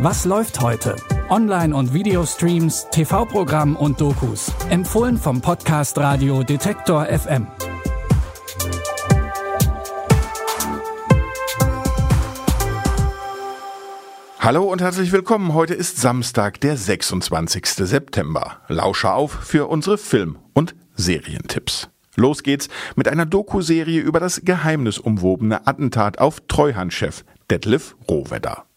Was läuft heute? Online- und Videostreams, TV-Programm und Dokus. Empfohlen vom Podcast Radio Detektor FM. Hallo und herzlich willkommen. Heute ist Samstag, der 26. September. Lausche auf für unsere Film- und Serientipps. Los geht's mit einer Doku-Serie über das geheimnisumwobene Attentat auf Treuhandchef Detlef Rohwedder.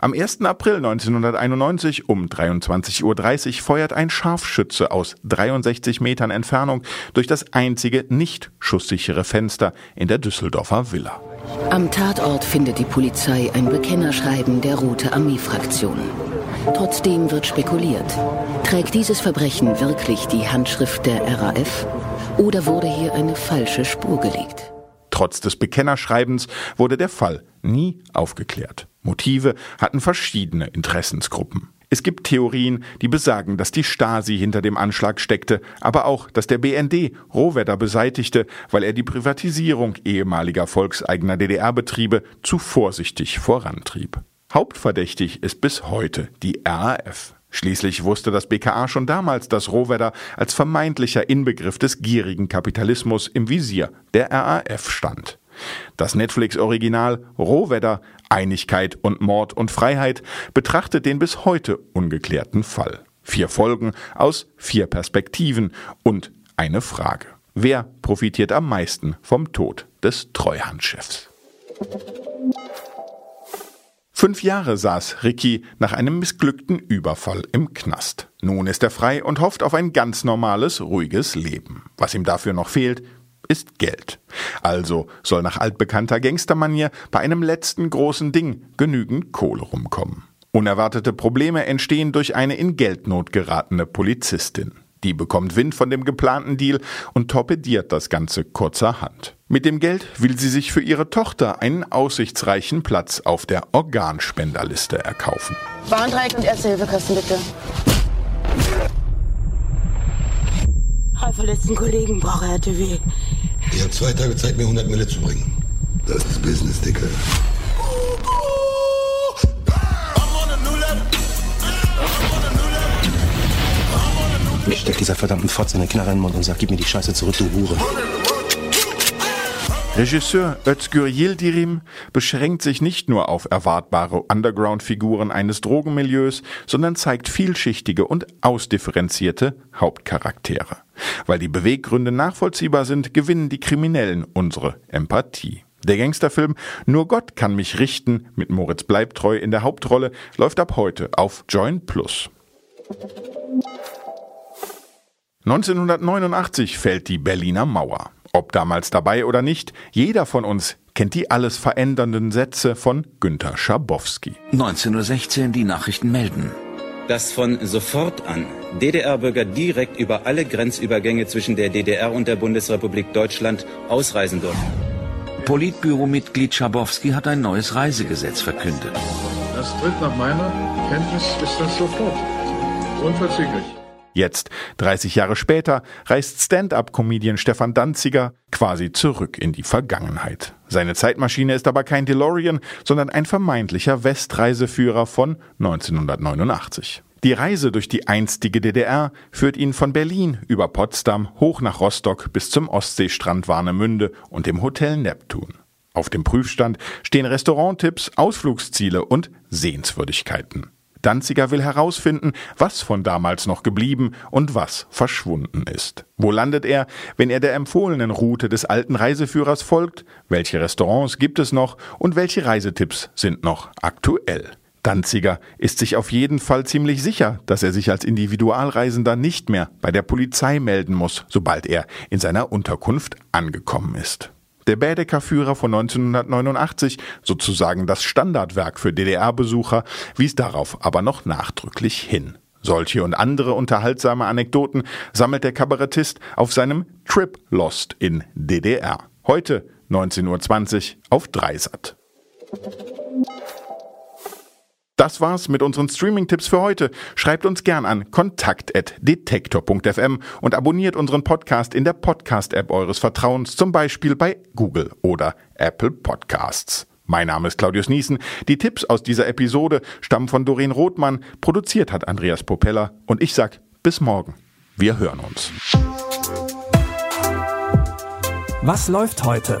Am 1. April 1991 um 23.30 Uhr feuert ein Scharfschütze aus 63 Metern Entfernung durch das einzige nicht schusssichere Fenster in der Düsseldorfer Villa. Am Tatort findet die Polizei ein Bekennerschreiben der Rote Armee-Fraktion. Trotzdem wird spekuliert. Trägt dieses Verbrechen wirklich die Handschrift der RAF? Oder wurde hier eine falsche Spur gelegt? Trotz des Bekennerschreibens wurde der Fall nie aufgeklärt. Motive hatten verschiedene Interessensgruppen. Es gibt Theorien, die besagen, dass die Stasi hinter dem Anschlag steckte, aber auch, dass der BND Rohwedder beseitigte, weil er die Privatisierung ehemaliger volkseigener DDR-Betriebe zu vorsichtig vorantrieb. Hauptverdächtig ist bis heute die RAF. Schließlich wusste das BKA schon damals, dass Rohwedder als vermeintlicher Inbegriff des gierigen Kapitalismus im Visier der RAF stand. Das Netflix-Original Rohwedder Einigkeit und Mord und Freiheit betrachtet den bis heute ungeklärten Fall. Vier Folgen aus vier Perspektiven und eine Frage. Wer profitiert am meisten vom Tod des Treuhandchefs? Fünf Jahre saß Ricky nach einem missglückten Überfall im Knast. Nun ist er frei und hofft auf ein ganz normales, ruhiges Leben. Was ihm dafür noch fehlt, ist Geld. Also soll nach altbekannter Gangstermanier bei einem letzten großen Ding genügend Kohle rumkommen. Unerwartete Probleme entstehen durch eine in Geldnot geratene Polizistin. Die bekommt Wind von dem geplanten Deal und torpediert das Ganze kurzerhand. Mit dem Geld will sie sich für ihre Tochter einen aussichtsreichen Platz auf der Organspenderliste erkaufen. Warndreieck und Erste-Hilfe-Kasten bitte. Verletzten Kollegen brauche RTW. Ihr habt zwei Tage Zeit, mir 100 Mille zu bringen. Das ist Business, Dicke. Ich steck dieser verdammten Fotze in den Knarre in den Mund und sag, gib mir die Scheiße zurück, du Hure. Regisseur Özgür Yildirim beschränkt sich nicht nur auf erwartbare Underground-Figuren eines Drogenmilieus, sondern zeigt vielschichtige und ausdifferenzierte Hauptcharaktere. Weil die Beweggründe nachvollziehbar sind, gewinnen die Kriminellen unsere Empathie. Der Gangsterfilm Nur Gott kann mich richten mit Moritz Bleibtreu in der Hauptrolle läuft ab heute auf Join Plus. 1989 fällt die Berliner Mauer. Ob damals dabei oder nicht, jeder von uns kennt die alles verändernden Sätze von Günter Schabowski. 19.16 Uhr die Nachrichten melden. Dass von sofort an DDR-Bürger direkt über alle Grenzübergänge zwischen der DDR und der Bundesrepublik Deutschland ausreisen dürfen. Politbüro-Mitglied Schabowski hat ein neues Reisegesetz verkündet. Das tritt nach meiner Kenntnis ist das sofort. Unverzüglich. Jetzt, 30 Jahre später, reist Stand-up-Comedian Stefan Danziger quasi zurück in die Vergangenheit. Seine Zeitmaschine ist aber kein DeLorean, sondern ein vermeintlicher Westreiseführer von 1989. Die Reise durch die einstige DDR führt ihn von Berlin über Potsdam hoch nach Rostock bis zum Ostseestrand Warnemünde und dem Hotel Neptun. Auf dem Prüfstand stehen Restauranttipps, Ausflugsziele und Sehenswürdigkeiten. Danziger will herausfinden, was von damals noch geblieben und was verschwunden ist. Wo landet er, wenn er der empfohlenen Route des alten Reiseführers folgt? Welche Restaurants gibt es noch und welche Reisetipps sind noch aktuell? Danziger ist sich auf jeden Fall ziemlich sicher, dass er sich als Individualreisender nicht mehr bei der Polizei melden muss, sobald er in seiner Unterkunft angekommen ist. Der Bädeker-Führer von 1989, sozusagen das Standardwerk für DDR-Besucher, wies darauf aber noch nachdrücklich hin. Solche und andere unterhaltsame Anekdoten sammelt der Kabarettist auf seinem Trip Lost in DDR. Heute 19.20 Uhr auf Dreisat. Das war's mit unseren Streaming-Tipps für heute. Schreibt uns gern an kontakt.detektor.fm und abonniert unseren Podcast in der Podcast-App eures Vertrauens, zum Beispiel bei Google oder Apple Podcasts. Mein Name ist Claudius Niesen. Die Tipps aus dieser Episode stammen von Doreen Rothmann. Produziert hat Andreas Propeller. Und ich sag bis morgen. Wir hören uns. Was läuft heute?